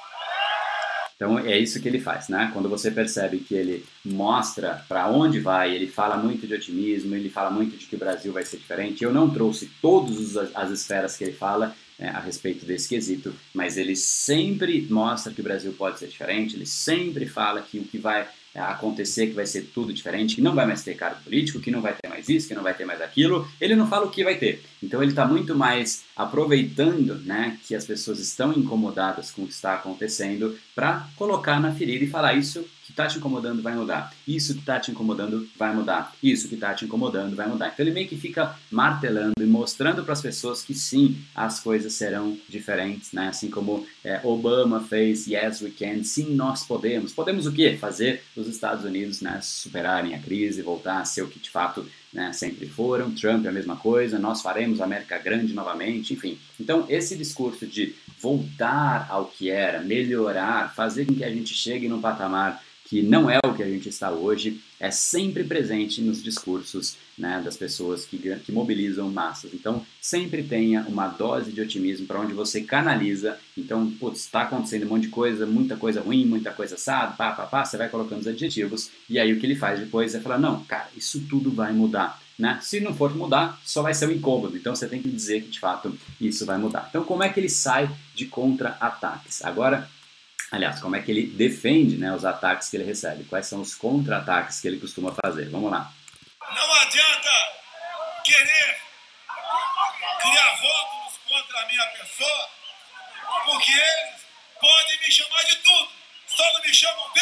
Então é isso que ele faz, né? Quando você percebe que ele mostra para onde vai, ele fala muito de otimismo, ele fala muito de que o Brasil vai ser diferente. Eu não trouxe todas as esferas que ele fala, né, a respeito desse quesito, mas ele sempre mostra que o Brasil pode ser diferente, ele sempre fala que o que vai acontecer, que vai ser tudo diferente, que não vai mais ter cargo político, que não vai ter mais isso, que não vai ter mais aquilo, ele não fala o que vai ter. Então ele está muito mais aproveitando né, que as pessoas estão incomodadas com o que está acontecendo para colocar na ferida e falar isso que está te incomodando vai mudar. Isso que está te incomodando vai mudar. Isso que está te incomodando vai mudar. Então ele meio que fica martelando e mostrando para as pessoas que sim, as coisas serão diferentes, né? Assim como é, Obama fez Yes We Can, sim, nós podemos. Podemos o quê? Fazer os Estados Unidos né, superarem a crise, voltar a ser o que de fato né, sempre foram. Trump é a mesma coisa, nós faremos a América grande novamente, enfim. Então esse discurso de voltar ao que era, melhorar, fazer com que a gente chegue num patamar que não é o que a gente está hoje, é sempre presente nos discursos né, das pessoas que, que mobilizam massas. Então, sempre tenha uma dose de otimismo para onde você canaliza. Então, está acontecendo um monte de coisa, muita coisa ruim, muita coisa assada, pá, pá, pá, você vai colocando os adjetivos, e aí o que ele faz depois é falar, não, cara, isso tudo vai mudar. Né? Se não for mudar, só vai ser um incômodo. Então você tem que dizer que de fato isso vai mudar. Então, como é que ele sai de contra-ataques? Agora, Aliás, como é que ele defende né, os ataques que ele recebe? Quais são os contra-ataques que ele costuma fazer? Vamos lá. Não adianta querer criar rótulos contra a minha pessoa, porque eles podem me chamar de tudo, só não me chamam de.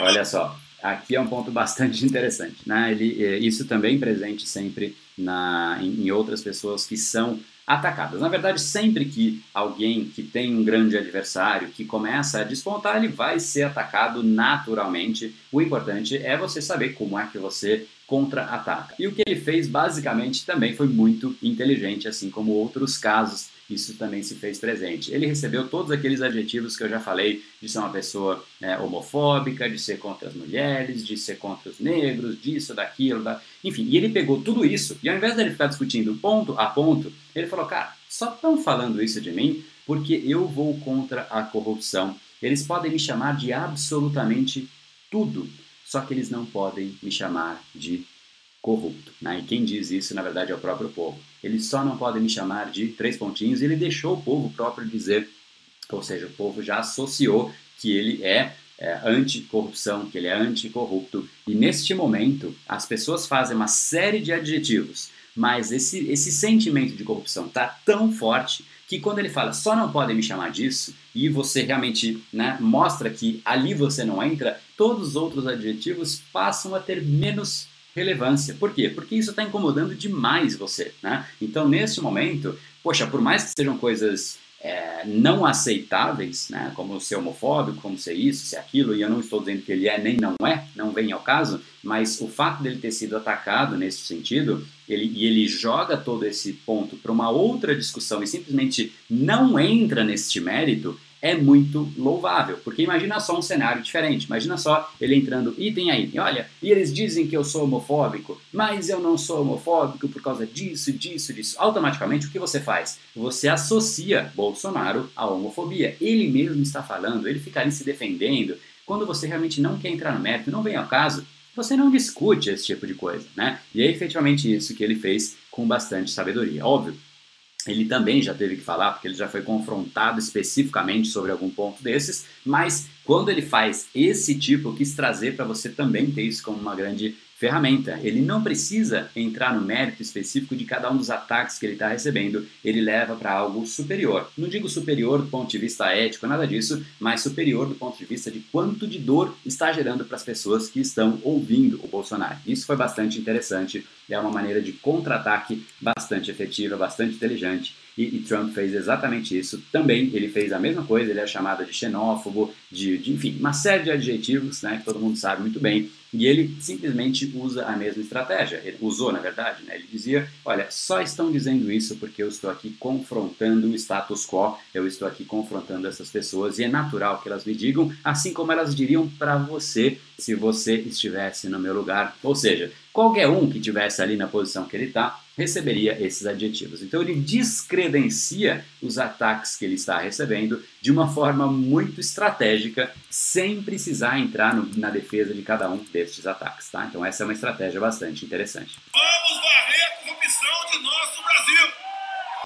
Olha só, aqui é um ponto bastante interessante. Né? Ele, é, isso também presente sempre na, em, em outras pessoas que são atacadas. Na verdade, sempre que alguém que tem um grande adversário que começa a despontar, ele vai ser atacado naturalmente. O importante é você saber como é que você contra-ataca. E o que ele fez basicamente também foi muito inteligente, assim como outros casos isso também se fez presente. Ele recebeu todos aqueles adjetivos que eu já falei, de ser uma pessoa é, homofóbica, de ser contra as mulheres, de ser contra os negros, disso, daquilo, da... enfim. E ele pegou tudo isso, e ao invés dele ficar discutindo ponto a ponto, ele falou, cara, só estão falando isso de mim porque eu vou contra a corrupção. Eles podem me chamar de absolutamente tudo, só que eles não podem me chamar de corrupto. Né? E quem diz isso, na verdade, é o próprio povo. Eles só não podem me chamar de três pontinhos, e ele deixou o povo próprio dizer, ou seja, o povo já associou que ele é, é anticorrupção, que ele é anticorrupto. E neste momento, as pessoas fazem uma série de adjetivos, mas esse, esse sentimento de corrupção está tão forte que quando ele fala só não podem me chamar disso, e você realmente né, mostra que ali você não entra, todos os outros adjetivos passam a ter menos relevância. Por quê? Porque isso está incomodando demais você, né? Então, nesse momento, poxa, por mais que sejam coisas é, não aceitáveis, né, como ser homofóbico, como ser isso, ser aquilo, e eu não estou dizendo que ele é nem não é, não vem ao caso, mas o fato dele ter sido atacado nesse sentido, ele, e ele joga todo esse ponto para uma outra discussão e simplesmente não entra neste mérito, é muito louvável, porque imagina só um cenário diferente, imagina só ele entrando item a item, olha, e eles dizem que eu sou homofóbico, mas eu não sou homofóbico por causa disso, disso, disso. Automaticamente o que você faz? Você associa Bolsonaro à homofobia. Ele mesmo está falando, ele fica ali se defendendo. Quando você realmente não quer entrar no mérito, não vem ao caso, você não discute esse tipo de coisa, né? E é efetivamente isso que ele fez com bastante sabedoria. Óbvio, ele também já teve que falar, porque ele já foi confrontado especificamente sobre algum ponto desses, mas quando ele faz esse tipo, eu quis trazer para você também ter isso como uma grande ferramenta. Ele não precisa entrar no mérito específico de cada um dos ataques que ele está recebendo, ele leva para algo superior. Não digo superior do ponto de vista ético, nada disso, mas superior do ponto de vista de quanto de dor está gerando para as pessoas que estão ouvindo o Bolsonaro. Isso foi bastante interessante, é uma maneira de contra-ataque bastante efetiva, bastante inteligente. E, e, Trump fez exatamente isso. Também ele fez a mesma coisa, ele é chamado de xenófobo, de, de enfim, uma série de adjetivos né, que todo mundo sabe muito bem. E ele simplesmente usa a mesma estratégia. Ele usou, na verdade, né? ele dizia: Olha, só estão dizendo isso porque eu estou aqui confrontando o status quo, eu estou aqui confrontando essas pessoas e é natural que elas me digam, assim como elas diriam para você se você estivesse no meu lugar. Ou seja, qualquer um que estivesse ali na posição que ele está receberia esses adjetivos. Então ele descredencia os ataques que ele está recebendo de uma forma muito estratégica, sem precisar entrar no, na defesa de cada um destes ataques. Tá? Então essa é uma estratégia bastante interessante. Vamos varrer a corrupção de nosso Brasil!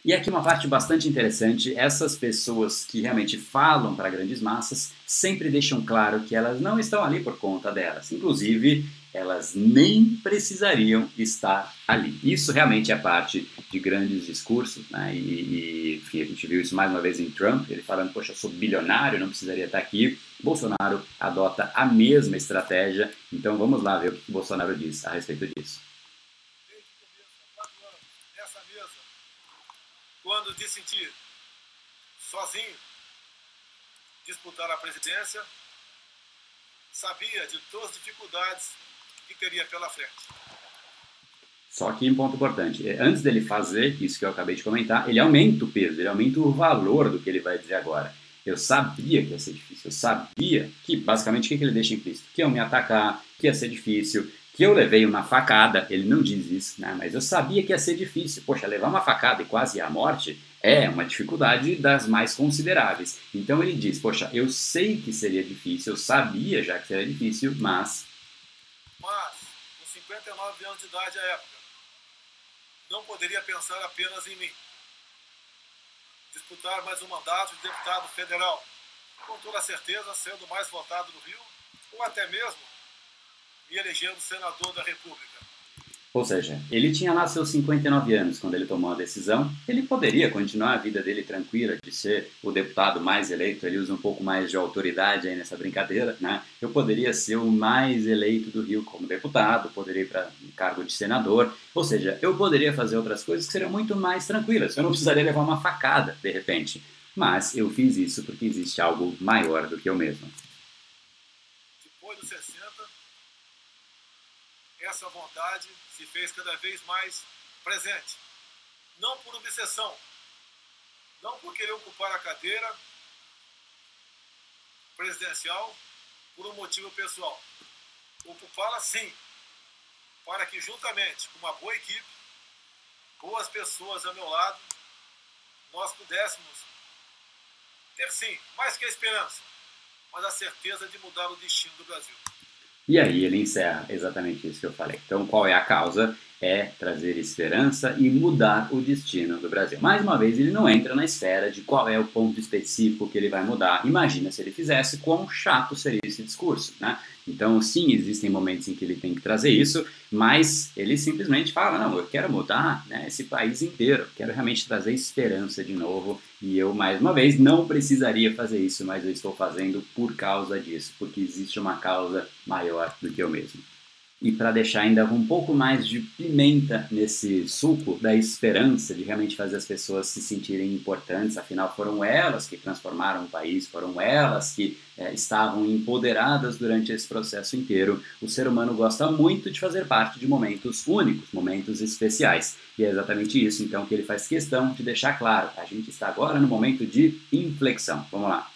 E aqui uma parte bastante interessante, essas pessoas que realmente falam para grandes massas sempre deixam claro que elas não estão ali por conta delas. Inclusive, elas nem precisariam estar ali. Isso realmente é parte de grandes discursos, né? E, e a gente viu isso mais uma vez em Trump, ele falando, poxa, eu sou bilionário, não precisaria estar aqui. Bolsonaro adota a mesma estratégia. Então vamos lá ver o que o Bolsonaro diz a respeito disso. Nessa mesa, quando decidi sozinho disputar a presidência, sabia de todas as dificuldades que teria pela frente. Só que um ponto importante, é, antes dele fazer isso que eu acabei de comentar, ele aumenta o peso, ele aumenta o valor do que ele vai dizer agora. Eu sabia que ia ser difícil, eu sabia que, basicamente, o que ele deixa implícito? Que iam me atacar, que ia ser difícil, que eu levei uma facada, ele não diz isso, né? mas eu sabia que ia ser difícil. Poxa, levar uma facada e quase a morte é uma dificuldade das mais consideráveis. Então ele diz: Poxa, eu sei que seria difícil, eu sabia já que seria difícil, mas. Mas, com 59 anos de idade à época, não poderia pensar apenas em mim. Disputar mais um mandato de deputado federal, com toda certeza sendo mais votado no Rio, ou até mesmo me elegendo senador da República. Ou seja, ele tinha lá seus 59 anos quando ele tomou a decisão, ele poderia continuar a vida dele tranquila de ser o deputado mais eleito, ele usa um pouco mais de autoridade aí nessa brincadeira, né? Eu poderia ser o mais eleito do Rio como deputado, poderia ir para cargo de senador, ou seja, eu poderia fazer outras coisas que seriam muito mais tranquilas, eu não precisaria levar uma facada de repente. Mas eu fiz isso porque existe algo maior do que eu mesmo. Depois 60, essa vontade se fez cada vez mais presente. Não por obsessão, não por querer ocupar a cadeira presidencial por um motivo pessoal. Ocupá-la sim, para que juntamente com uma boa equipe, boas pessoas ao meu lado, nós pudéssemos ter sim, mais que a esperança, mas a certeza de mudar o destino do Brasil. E aí ele encerra exatamente isso que eu falei. Então, qual é a causa? É trazer esperança e mudar o destino do Brasil. Mais uma vez, ele não entra na esfera de qual é o ponto específico que ele vai mudar. Imagina se ele fizesse, quão chato seria esse discurso, né? Então, sim, existem momentos em que ele tem que trazer isso, mas ele simplesmente fala: não, eu quero mudar né, esse país inteiro, quero realmente trazer esperança de novo. E eu, mais uma vez, não precisaria fazer isso, mas eu estou fazendo por causa disso, porque existe uma causa maior do que eu mesmo. E para deixar ainda um pouco mais de pimenta nesse suco da esperança de realmente fazer as pessoas se sentirem importantes, afinal foram elas que transformaram o país, foram elas que é, estavam empoderadas durante esse processo inteiro. O ser humano gosta muito de fazer parte de momentos únicos, momentos especiais. E é exatamente isso então que ele faz questão de deixar claro. A gente está agora no momento de inflexão. Vamos lá.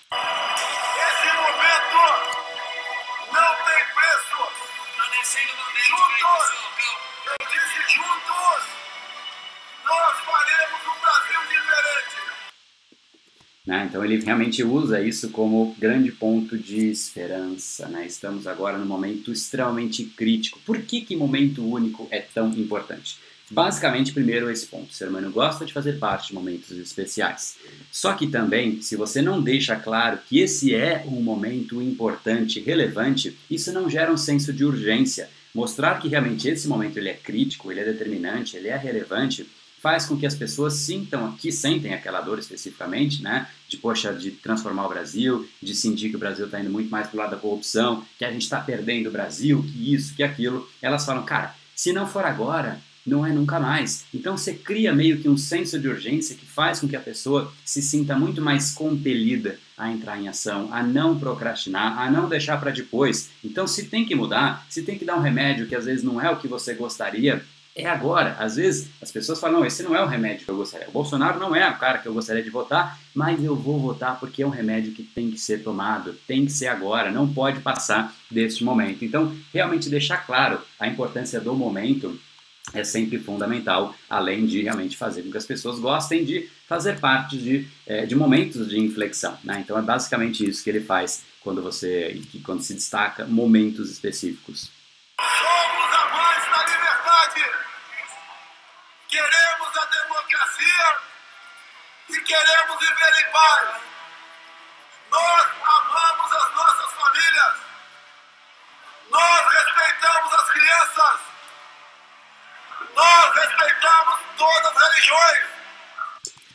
Né? Então ele realmente usa isso como grande ponto de esperança. Né? Estamos agora num momento extremamente crítico. Por que, que momento único é tão importante? Basicamente, primeiro esse ponto. O ser humano gosta de fazer parte de momentos especiais. Só que também, se você não deixa claro que esse é um momento importante, relevante, isso não gera um senso de urgência. Mostrar que realmente esse momento ele é crítico, ele é determinante, ele é relevante, faz com que as pessoas sintam, que sentem aquela dor especificamente, né? De, poxa, de transformar o Brasil, de sentir que o Brasil está indo muito mais para o lado da corrupção, que a gente está perdendo o Brasil, que isso, que aquilo. Elas falam, cara, se não for agora, não é nunca mais. Então você cria meio que um senso de urgência que faz com que a pessoa se sinta muito mais compelida a entrar em ação, a não procrastinar, a não deixar para depois. Então se tem que mudar, se tem que dar um remédio que às vezes não é o que você gostaria, é agora. Às vezes as pessoas falam, não, esse não é o remédio que eu gostaria. O Bolsonaro não é o cara que eu gostaria de votar, mas eu vou votar porque é um remédio que tem que ser tomado, tem que ser agora, não pode passar deste momento. Então, realmente deixar claro a importância do momento é sempre fundamental, além de realmente fazer com que as pessoas gostem de fazer parte de, é, de momentos de inflexão. Né? Então é basicamente isso que ele faz quando você quando se destaca momentos específicos. E queremos viver em paz. Nós amamos as nossas famílias. Nós respeitamos as crenças. Nós respeitamos todas as religiões.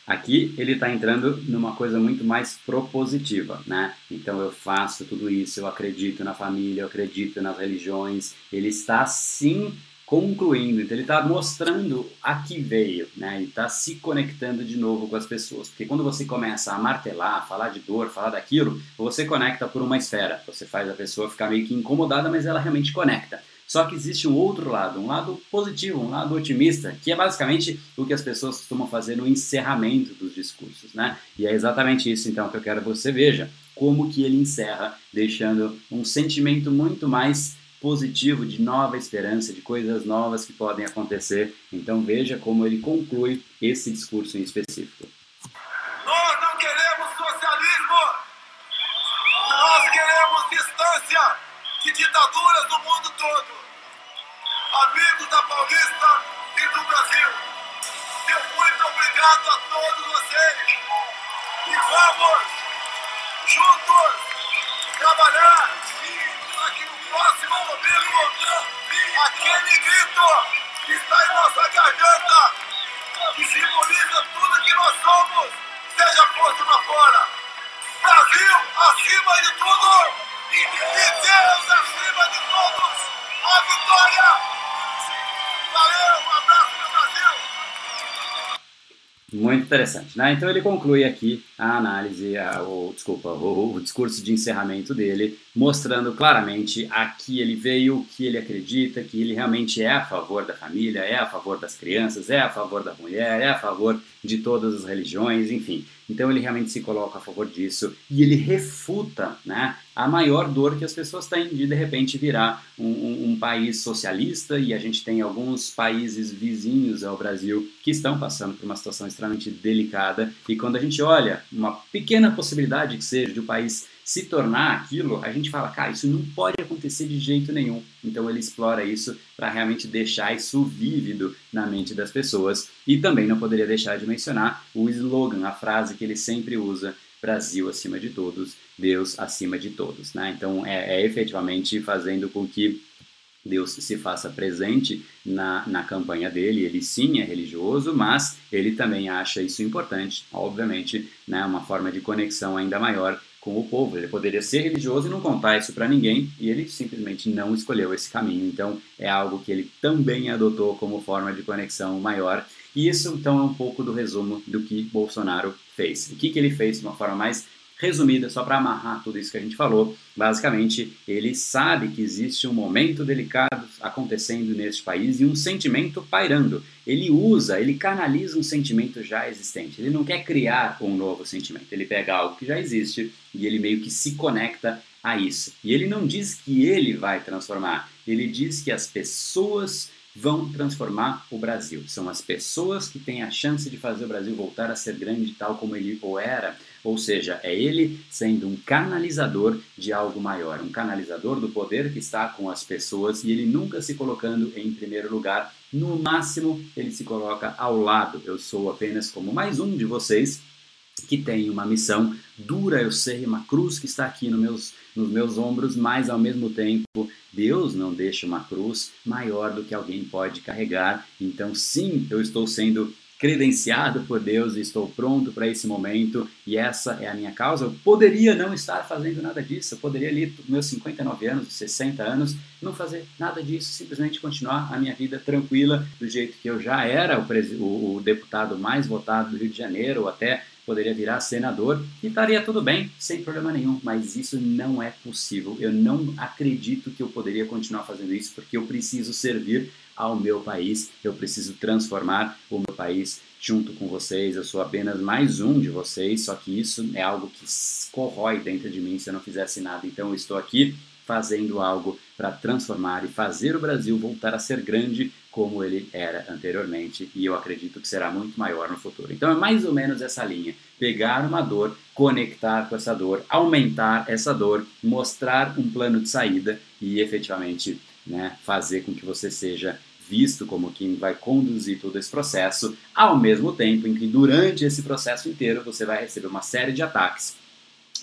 Aqui ele está entrando numa coisa muito mais propositiva, né? Então eu faço tudo isso, eu acredito na família, eu acredito nas religiões. Ele está sim concluindo, então ele está mostrando a que veio, né? E está se conectando de novo com as pessoas. Porque quando você começa a martelar, falar de dor, falar daquilo, você conecta por uma esfera. Você faz a pessoa ficar meio que incomodada, mas ela realmente conecta. Só que existe um outro lado, um lado positivo, um lado otimista, que é basicamente o que as pessoas costumam fazer no encerramento dos discursos, né? E é exatamente isso então que eu quero que você veja, como que ele encerra, deixando um sentimento muito mais positivo de nova esperança, de coisas novas que podem acontecer. Então veja como ele conclui esse discurso em específico. Nós não queremos socialismo. Nós queremos distância de ditaduras no mundo todo. Amigos da Paulista e do Brasil, meu muito obrigado a todos vocês. E vamos juntos trabalhar que no próximo domingo aquele grito que está em nossa garganta, que simboliza tudo que nós somos, seja posto para fora. Brasil acima de tudo! E Deus acima de todos, a vitória! Valeu, Muito interessante, né? Então ele conclui aqui a análise, a, o, desculpa, o, o, discurso de encerramento dele, mostrando claramente a que ele veio, o que ele acredita, que ele realmente é a favor da família, é a favor das crianças, é a favor da mulher, é a favor de todas as religiões, enfim. Então ele realmente se coloca a favor disso e ele refuta né, a maior dor que as pessoas têm de de repente virar um, um, um, país socialista e a gente tem alguns países vizinhos ao Brasil que estão passando por uma situação extremamente delicada. E quando a gente olha uma pequena possibilidade que seja de um país se tornar aquilo, a gente fala, cara, isso não pode acontecer de jeito nenhum. Então ele explora isso para realmente deixar isso vívido na mente das pessoas. E também não poderia deixar de mencionar o slogan, a frase que ele sempre usa, Brasil acima de todos, Deus acima de todos. Né? Então é, é efetivamente fazendo com que Deus se faça presente na, na campanha dele. Ele sim é religioso, mas ele também acha isso importante, obviamente, né, uma forma de conexão ainda maior com o povo. Ele poderia ser religioso e não contar isso para ninguém, e ele simplesmente não escolheu esse caminho. Então, é algo que ele também adotou como forma de conexão maior. E isso, então, é um pouco do resumo do que Bolsonaro fez. O que, que ele fez de uma forma mais resumida, só para amarrar tudo isso que a gente falou, basicamente ele sabe que existe um momento delicado acontecendo neste país e um sentimento pairando. Ele usa, ele canaliza um sentimento já existente. Ele não quer criar um novo sentimento. Ele pega algo que já existe e ele meio que se conecta a isso. E ele não diz que ele vai transformar. Ele diz que as pessoas vão transformar o Brasil. São as pessoas que têm a chance de fazer o Brasil voltar a ser grande tal como ele ou era. Ou seja, é ele sendo um canalizador de algo maior, um canalizador do poder que está com as pessoas e ele nunca se colocando em primeiro lugar. No máximo, ele se coloca ao lado. Eu sou apenas como mais um de vocês que tem uma missão dura, eu sei, uma cruz que está aqui nos meus, nos meus ombros, mas ao mesmo tempo Deus não deixa uma cruz maior do que alguém pode carregar. Então, sim, eu estou sendo credenciado por Deus estou pronto para esse momento e essa é a minha causa. Eu poderia não estar fazendo nada disso, eu poderia ali, meus 59 anos, 60 anos, não fazer nada disso, simplesmente continuar a minha vida tranquila do jeito que eu já era o, o, o deputado mais votado do Rio de Janeiro, ou até poderia virar senador e estaria tudo bem, sem problema nenhum, mas isso não é possível. Eu não acredito que eu poderia continuar fazendo isso porque eu preciso servir ao meu país, eu preciso transformar o meu país junto com vocês. Eu sou apenas mais um de vocês, só que isso é algo que corrói dentro de mim se eu não fizesse nada. Então eu estou aqui fazendo algo para transformar e fazer o Brasil voltar a ser grande como ele era anteriormente e eu acredito que será muito maior no futuro. Então é mais ou menos essa linha: pegar uma dor, conectar com essa dor, aumentar essa dor, mostrar um plano de saída e efetivamente né, fazer com que você seja visto como quem vai conduzir todo esse processo, ao mesmo tempo em que durante esse processo inteiro você vai receber uma série de ataques.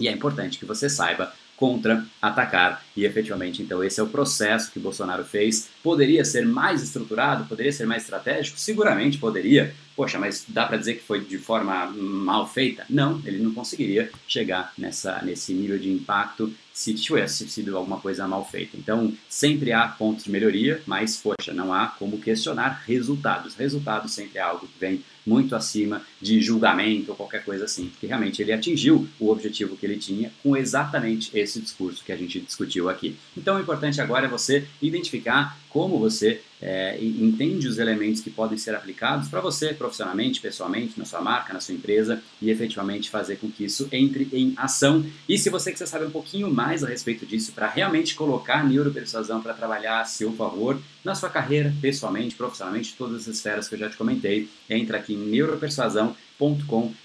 E é importante que você saiba contra-atacar. E efetivamente, então, esse é o processo que Bolsonaro fez. Poderia ser mais estruturado, poderia ser mais estratégico? Seguramente poderia. Poxa, mas dá para dizer que foi de forma mal feita? Não, ele não conseguiria chegar nessa, nesse nível de impacto se tivesse sido alguma coisa mal feita. Então, sempre há pontos de melhoria, mas, poxa, não há como questionar resultados. Resultados sempre é algo que vem muito acima de julgamento ou qualquer coisa assim, porque realmente ele atingiu o objetivo que ele tinha com exatamente esse discurso que a gente discutiu aqui. Então, o importante agora é você identificar como você é, entende os elementos que podem ser aplicados para você profissionalmente, pessoalmente, na sua marca, na sua empresa e efetivamente fazer com que isso entre em ação. E se você quiser saber um pouquinho mais a respeito disso, para realmente colocar neuropersuasão para trabalhar a seu favor na sua carreira, pessoalmente, profissionalmente, todas as esferas que eu já te comentei, entra aqui em neuropersuasão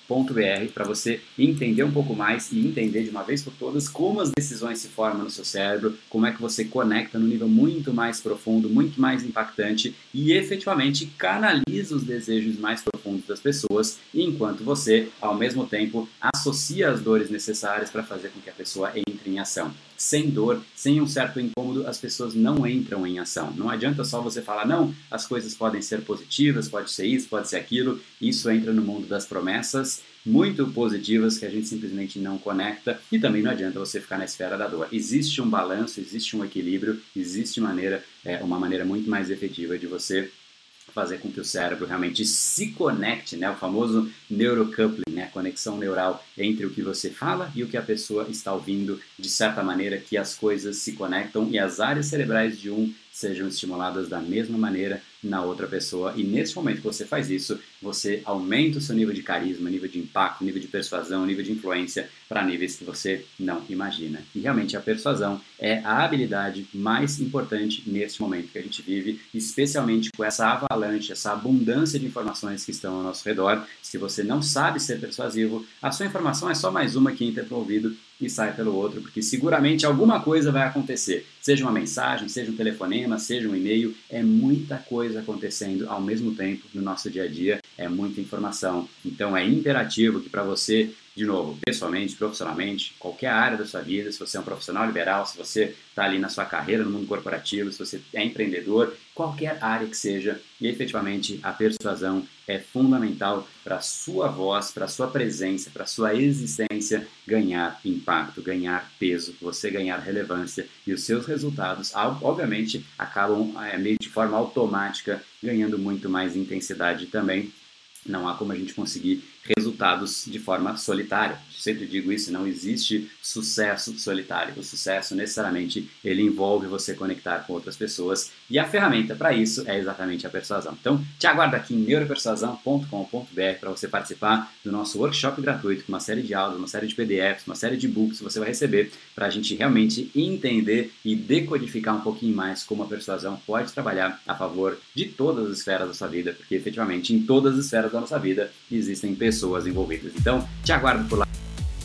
www.com.br para você entender um pouco mais e entender de uma vez por todas como as decisões se formam no seu cérebro, como é que você conecta no nível muito mais profundo, muito mais impactante e efetivamente canaliza os desejos mais profundos das pessoas, enquanto você, ao mesmo tempo, associa as dores necessárias para fazer com que a pessoa entre em ação sem dor, sem um certo incômodo, as pessoas não entram em ação. Não adianta só você falar, não, as coisas podem ser positivas, pode ser isso, pode ser aquilo. Isso entra no mundo das promessas muito positivas que a gente simplesmente não conecta e também não adianta você ficar na esfera da dor. Existe um balanço, existe um equilíbrio, existe maneira, é, uma maneira muito mais efetiva de você fazer com que o cérebro realmente se conecte, né? O famoso neurocoupling, né? A conexão neural entre o que você fala e o que a pessoa está ouvindo, de certa maneira que as coisas se conectam e as áreas cerebrais de um sejam estimuladas da mesma maneira na outra pessoa. E nesse momento que você faz isso, você aumenta o seu nível de carisma, nível de impacto, nível de persuasão, nível de influência para níveis que você não imagina. E realmente a persuasão é a habilidade mais importante neste momento que a gente vive, especialmente com essa avalanche, essa abundância de informações que estão ao nosso redor. Se você não sabe ser persuasivo, a sua informação é só mais uma que entra pelo ouvido e sai pelo outro, porque seguramente alguma coisa vai acontecer. Seja uma mensagem, seja um telefonema, seja um e-mail, é muita coisa acontecendo ao mesmo tempo no nosso dia a dia, é muita informação. Então é imperativo que para você de novo, pessoalmente, profissionalmente, qualquer área da sua vida, se você é um profissional liberal, se você está ali na sua carreira no mundo corporativo, se você é empreendedor, qualquer área que seja, e efetivamente a persuasão é fundamental para a sua voz, para a sua presença, para a sua existência ganhar impacto, ganhar peso, você ganhar relevância e os seus resultados, obviamente, acabam é, meio de forma automática ganhando muito mais intensidade também. Não há como a gente conseguir resultados de forma solitária. Sempre digo isso, não existe sucesso solitário. O sucesso necessariamente ele envolve você conectar com outras pessoas e a ferramenta para isso é exatamente a persuasão. Então, te aguardo aqui em neuropersuasão.com.br para você participar do nosso workshop gratuito com uma série de aulas, uma série de PDFs, uma série de books que você vai receber para a gente realmente entender e decodificar um pouquinho mais como a persuasão pode trabalhar a favor de todas as esferas da sua vida, porque efetivamente em todas as esferas da nossa vida existem pessoas envolvidas. Então, te aguardo por lá.